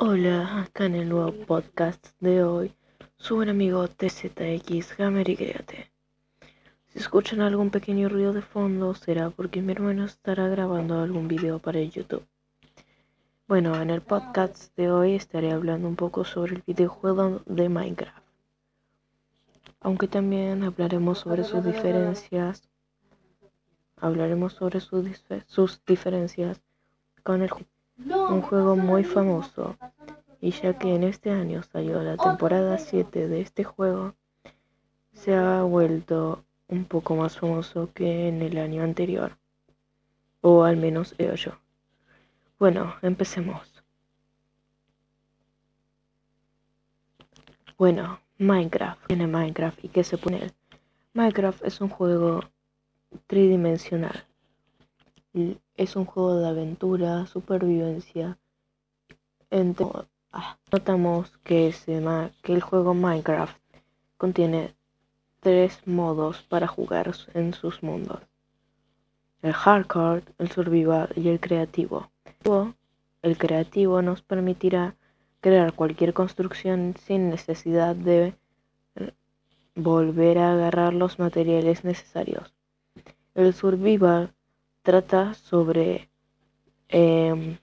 Hola, acá en el nuevo podcast de hoy, su buen amigo TZX Gamer y Créate. Si escuchan algún pequeño ruido de fondo, será porque mi hermano estará grabando algún video para YouTube. Bueno, en el podcast de hoy estaré hablando un poco sobre el videojuego de Minecraft. Aunque también hablaremos sobre sus diferencias. Hablaremos sobre sus, sus diferencias con el un juego muy famoso, y ya que en este año salió la temporada 7 de este juego, se ha vuelto un poco más famoso que en el año anterior, o al menos yo. Bueno, empecemos. Bueno, Minecraft. Tiene Minecraft y qué se pone Minecraft es un juego tridimensional es un juego de aventura, supervivencia. Ah, notamos que, que el juego Minecraft contiene tres modos para jugar en sus mundos. El hardcore, el survival y el creativo. El creativo nos permitirá crear cualquier construcción sin necesidad de volver a agarrar los materiales necesarios. El survival trata sobre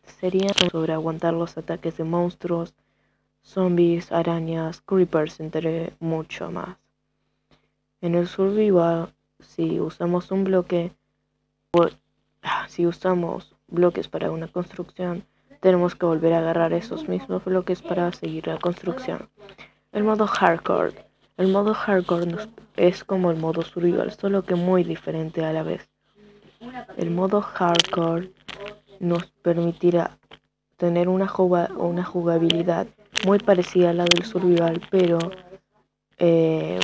sería sobre aguantar los ataques de monstruos, zombies, arañas, creepers, entre mucho más. En el survival, si usamos un bloque, ah, si usamos bloques para una construcción, tenemos que volver a agarrar esos mismos bloques para seguir la construcción. El modo hardcore. El modo hardcore es como el modo survival, solo que muy diferente a la vez. El modo hardcore nos permitirá tener una, jugabilidad muy parecida a la del survival, pero eh,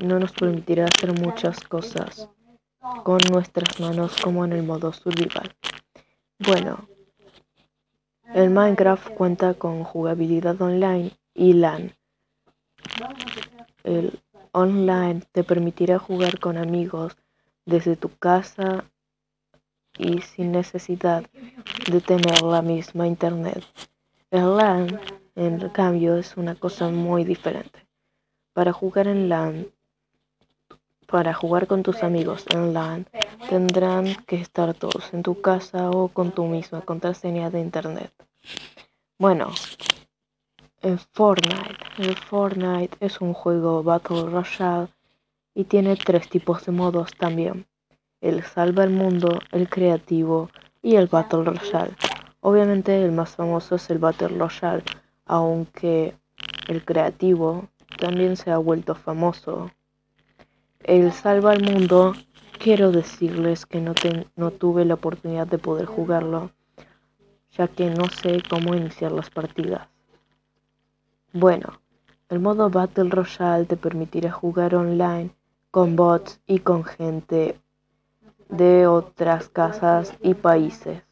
no nos permitirá hacer muchas cosas con nuestras manos como en el modo survival. Bueno, el Minecraft cuenta con jugabilidad online y LAN. El online te permitirá jugar con amigos desde tu casa y sin necesidad de tener la misma internet. El LAN, en cambio, es una cosa muy diferente. Para jugar en LAN, para jugar con tus amigos en LAN, tendrán que estar todos en tu casa o con tu misma contraseña de internet. Bueno, en Fortnite. El Fortnite es un juego Battle Royale y tiene tres tipos de modos también el Salva el Mundo, el Creativo y el Battle Royale. Obviamente el más famoso es el Battle Royale, aunque el Creativo también se ha vuelto famoso. El Salva el Mundo, quiero decirles que no, no tuve la oportunidad de poder jugarlo, ya que no sé cómo iniciar las partidas. Bueno, el modo Battle Royale te permitirá jugar online con bots y con gente de otras casas y países.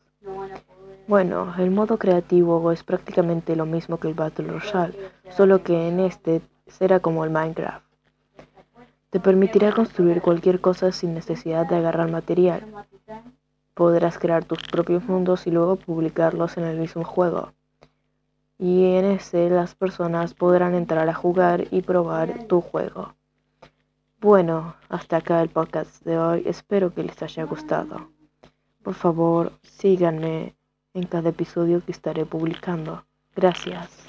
Bueno, el modo creativo es prácticamente lo mismo que el Battle Royale, solo que en este será como el Minecraft. Te permitirá construir cualquier cosa sin necesidad de agarrar material. Podrás crear tus propios mundos y luego publicarlos en el mismo juego. Y en ese las personas podrán entrar a jugar y probar tu juego. Bueno, hasta acá el podcast de hoy. Espero que les haya gustado. Por favor, síganme en cada episodio que estaré publicando. Gracias.